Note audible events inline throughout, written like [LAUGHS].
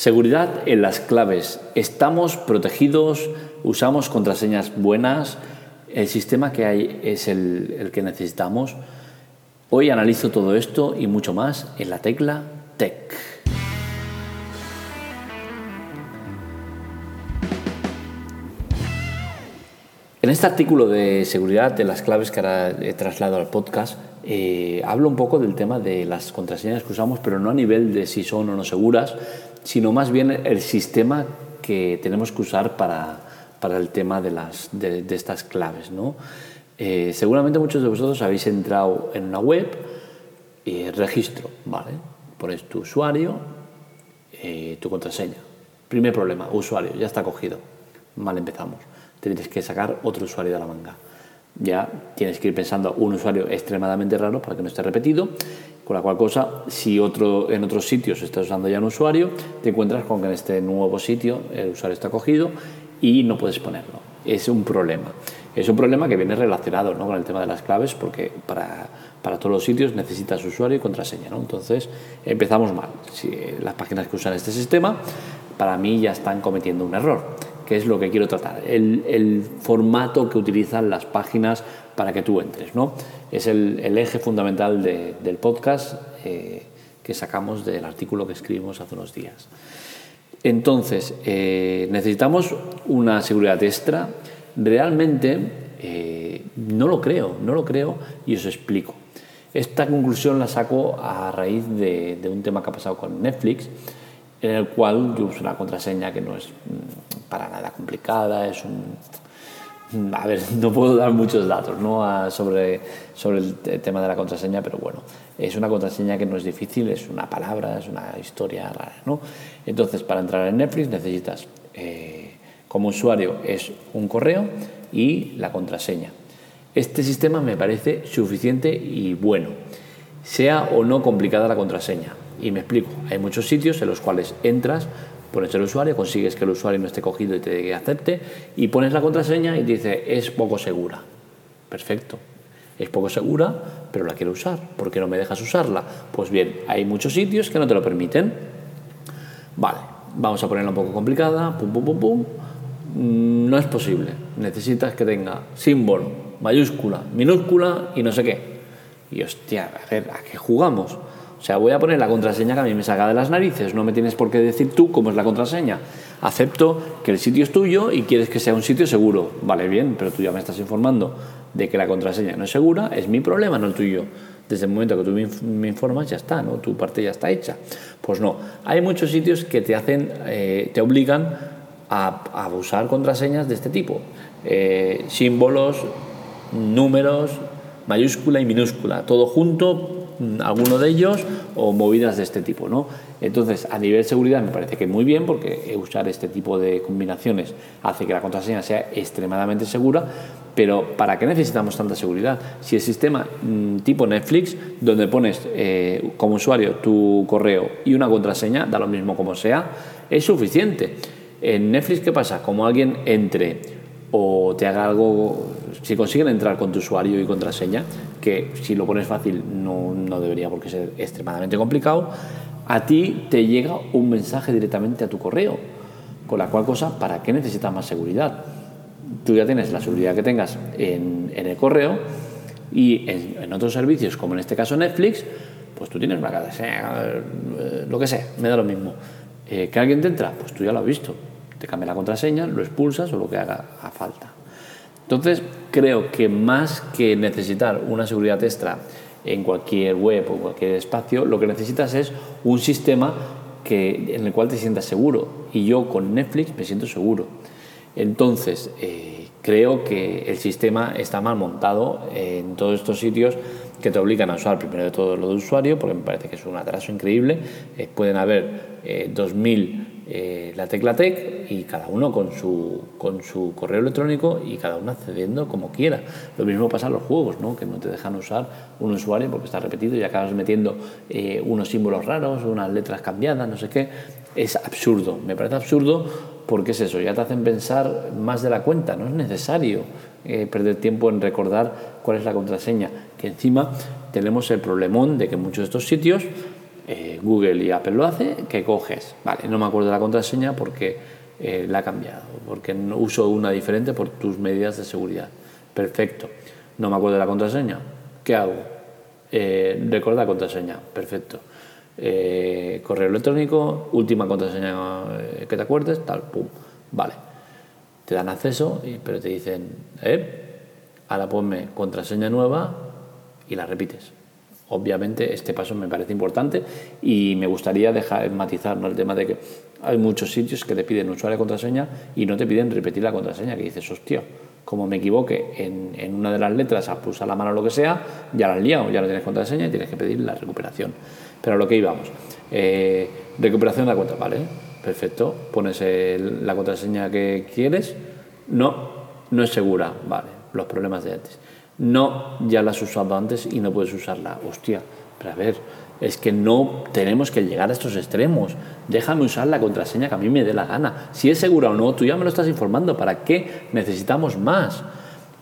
Seguridad en las claves. ¿Estamos protegidos? ¿Usamos contraseñas buenas? ¿El sistema que hay es el, que necesitamos? Hoy analizo todo esto y mucho más en la tecla Tech. En este artículo de seguridad de las claves que ahora he trasladado al podcast, eh, hablo un poco del tema de las contraseñas que usamos, pero no a nivel de si son o no seguras, sino más bien el sistema que tenemos que usar para, para el tema de, las, de, estas claves. ¿no? Eh, seguramente muchos de vosotros habéis entrado en una web, y registro, ¿vale? Pones tu usuario, eh, tu contraseña. Primer problema, usuario, ya está cogido. Mal empezamos. Tienes que sacar otro usuario de la manga ya tienes que ir pensando un usuario extremadamente raro para que no esté repetido, con la cual cosa, si otro, en otros sitios estás usando ya un usuario, te encuentras con que en este nuevo sitio el usuario está cogido y no puedes ponerlo. Es un problema. Es un problema que viene relacionado ¿no? con el tema de las claves porque para, para todos los sitios necesitas usuario y contraseña. ¿no? Entonces empezamos mal. Si las páginas que usan este sistema para mí ya están cometiendo un error que es lo que quiero tratar, el, formato que utilizan las páginas para que tú entres. ¿no? Es el, eje fundamental del podcast eh, que sacamos del artículo que escribimos hace unos días. Entonces, eh, necesitamos una seguridad extra. Realmente eh, no lo creo, no lo creo y os explico. Esta conclusión la saco a raíz de, de un tema que ha pasado con Netflix en el cual yo uso una contraseña que no es mm, para nada complicada, es un... A ver, [LAUGHS] no puedo dar muchos datos ¿no? sobre, sobre el tema de la contraseña, pero bueno, es una contraseña que no es difícil, es una palabra, es una historia rara. ¿no? Entonces, para entrar en Netflix necesitas, eh, como usuario, es un correo y la contraseña. Este sistema me parece suficiente y bueno, sea o no complicada la contraseña. Y me explico, hay muchos sitios en los cuales entras, pones el usuario, consigues que el usuario no esté cogido y te acepte, y pones la contraseña y dice, es poco segura. Perfecto. Es poco segura, pero la quiero usar. ¿Por qué no me dejas usarla? Pues bien, hay muchos sitios que no te lo permiten. Vale, vamos a ponerla un poco complicada. Pum, pum, pum, pum. Mm, no es posible. Necesitas que tenga símbolo, mayúscula, minúscula y no sé qué. Y hostia, a ver, ¿a qué jugamos? O sea, voy a poner la contraseña que a mí me saca de las narices. No me tienes por qué decir tú cómo es la contraseña. Acepto que el sitio es tuyo y quieres que sea un sitio seguro. Vale, bien, pero tú ya me estás informando de que la contraseña no es segura. Es mi problema, no el tuyo. Desde el momento que tú me informas, ya está, ¿no? Tu parte ya está hecha. Pues no. Hay muchos sitios que te hacen, eh, te obligan a, usar contraseñas de este tipo. Eh, símbolos, números, mayúscula y minúscula, todo junto alguno de ellos o movidas de este tipo. ¿no? Entonces, a nivel seguridad me parece que muy bien porque usar este tipo de combinaciones hace que la contraseña sea extremadamente segura, pero ¿para qué necesitamos tanta seguridad? Si el sistema mm, tipo Netflix, donde pones eh, como usuario tu correo y una contraseña, da lo mismo como sea, es suficiente. En Netflix, ¿qué pasa? Como alguien entre o te haga algo, si consiguen entrar con tu usuario y contraseña, que si lo pones fácil no, no debería porque ser extremadamente complicado, a ti te llega un mensaje directamente a tu correo, con la cual cosa, ¿para qué necesitas más seguridad? Tú ya tienes la seguridad que tengas en, en el correo y en, otros servicios, como en este caso Netflix, pues tú tienes una contraseña, eh, lo que sea, me da lo mismo. Eh, ¿Que alguien te entra? Pues tú ya lo has visto te cambia la contraseña, lo expulsas o lo que haga a falta. Entonces, creo que más que necesitar una seguridad extra en cualquier web o cualquier espacio, lo que necesitas es un sistema que, en el cual te sientas seguro. Y yo con Netflix me siento seguro. Entonces, eh, creo que el sistema está mal montado en todos estos sitios que te obligan a usar primero de todo lo de usuario, porque me parece que es un atraso increíble. Eh, pueden haber eh, 2.000 eh, la tecla TEC y cada uno con su, con su correo electrónico y cada uno accediendo como quiera. Lo mismo pasa en los juegos, ¿no? que no te dejan usar un usuario porque está repetido y acabas metiendo eh, unos símbolos raros, unas letras cambiadas, no sé qué. Es absurdo, me parece absurdo porque es eso, ya te hacen pensar más de la cuenta, no es necesario eh, perder tiempo en recordar cuál es la contraseña, que encima tenemos el problemón de que muchos de estos sitios eh, Google y Apple lo hace, ¿qué coges? Vale, no me acuerdo de la contraseña porque eh, la ha cambiado, porque no uso una diferente por tus medidas de seguridad. Perfecto. No me acuerdo de la contraseña. ¿Qué hago? Eh, recordar contraseña. Perfecto. Eh, correo electrónico, última contraseña que te acuerdes, tal, pum. Vale. Te dan acceso, pero te dicen, eh, ahora ponme contraseña nueva y la repites. Obviamente este paso me parece importante y me gustaría dejar matizar el tema de que hay muchos sitios que te piden usuario y contraseña y no te piden repetir la contraseña, que dices, hostia, como me equivoque en, en una de las letras a pulsar la mano o lo que sea, ya la has liado, ya no tienes contraseña y tienes que pedir la recuperación. Pero a lo que íbamos, eh, recuperación de la cuenta, ¿vale? Perfecto, pones la contraseña que quieres, no, no es segura, vale, los problemas de antes. No, ya la has usado antes y no puedes usarla. Hostia, pero a ver, es que no tenemos que llegar a estos extremos. Déjame usar la contraseña que a mí me dé la gana. Si es segura o no, tú ya me lo estás informando. ¿Para qué necesitamos más?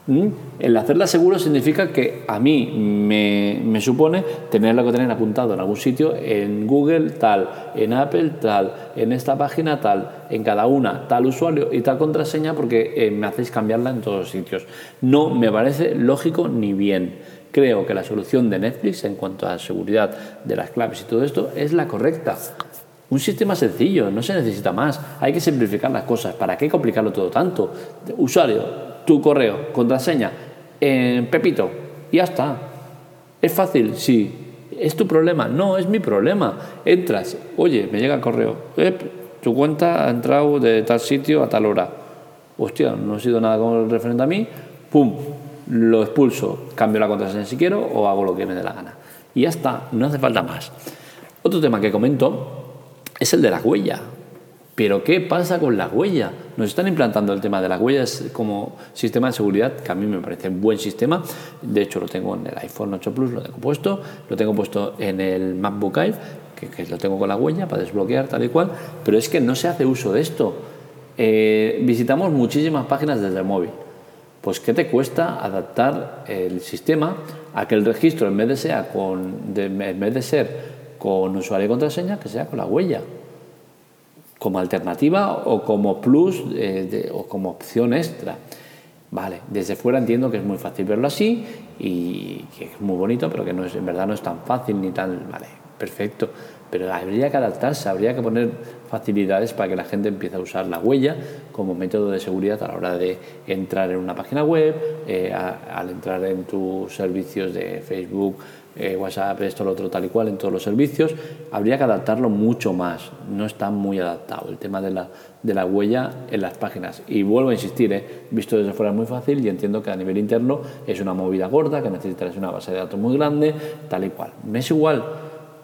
¿Mm? El hacerla seguro significa que a mí me, supone tenerla que tener apuntado en algún sitio, en Google tal, en Apple tal, en esta página tal, en cada una tal usuario y tal contraseña porque eh, me hacéis cambiarla en todos los sitios. No me parece lógico ni bien. Creo que la solución de Netflix en cuanto a seguridad de las claves y todo esto es la correcta. Un sistema sencillo, no se necesita más. Hay que simplificar las cosas. ¿Para qué complicarlo todo tanto? Usuario, tu correo, contraseña, Pepito, y ya está. ¿Es fácil? Sí. ¿Es tu problema? No, es mi problema. Entras, oye, me llega el correo, tu cuenta ha entrado de tal sitio a tal hora. Hostia, no ha sido nada con referente a mí, pum, lo expulso, cambio la contraseña si quiero o hago lo que me dé la gana. Y ya está, no hace falta más. Otro tema que comento es el de la huella. Pero ¿qué pasa con la huella? Nos están implantando el tema de las huellas como sistema de seguridad, que a mí me parece un buen sistema. De hecho, lo tengo en el iPhone 8 Plus, lo tengo puesto. Lo tengo puesto en el MacBook Air, que, lo tengo con la huella para desbloquear tal y cual. Pero es que no se hace uso de esto. Eh, visitamos muchísimas páginas desde el móvil. Pues ¿qué te cuesta adaptar el sistema a que el registro en vez de, sea con, en vez de ser con usuario y contraseña, que sea con la huella? como alternativa o como plus eh, o como opción extra. Vale, desde fuera entiendo que es muy fácil verlo así y que es muy bonito, pero que no es, en verdad no es tan fácil ni tan, vale, perfecto. Pero habría que adaptarse, habría que poner facilidades para que la gente empiece a usar la huella como método de seguridad a la hora de entrar en una página web, eh, al entrar en tus servicios de Facebook, eh, WhatsApp, esto, lo otro, tal y cual, en todos los servicios, habría que adaptarlo mucho más. No está muy adaptado el tema de la, de la huella en las páginas. Y vuelvo a insistir, eh, visto desde fuera es muy fácil y entiendo que a nivel interno es una movida gorda, que necesitarás una base de datos muy grande, tal y cual. Me es igual,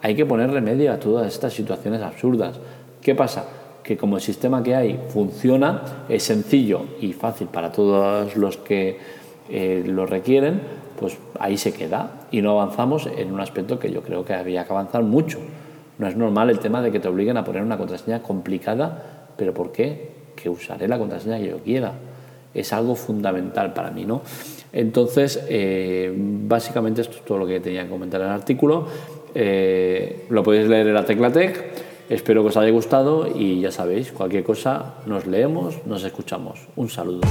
hay que poner remedio a todas estas situaciones absurdas. ¿Qué pasa? Que como el sistema que hay funciona, es sencillo y fácil para todos los que eh, lo requieren, pues ahí se queda y no avanzamos en un aspecto que yo creo que había que avanzar mucho. No es normal el tema de que te obliguen a poner una contraseña complicada, pero ¿por qué? Que usaré la contraseña que yo quiera. Es algo fundamental para mí, ¿no? Entonces, eh, básicamente esto es todo lo que tenía que comentar en el artículo. Eh, lo podéis leer en la Teclatec. Espero que os haya gustado y ya sabéis, cualquier cosa nos leemos, nos escuchamos. Un saludo.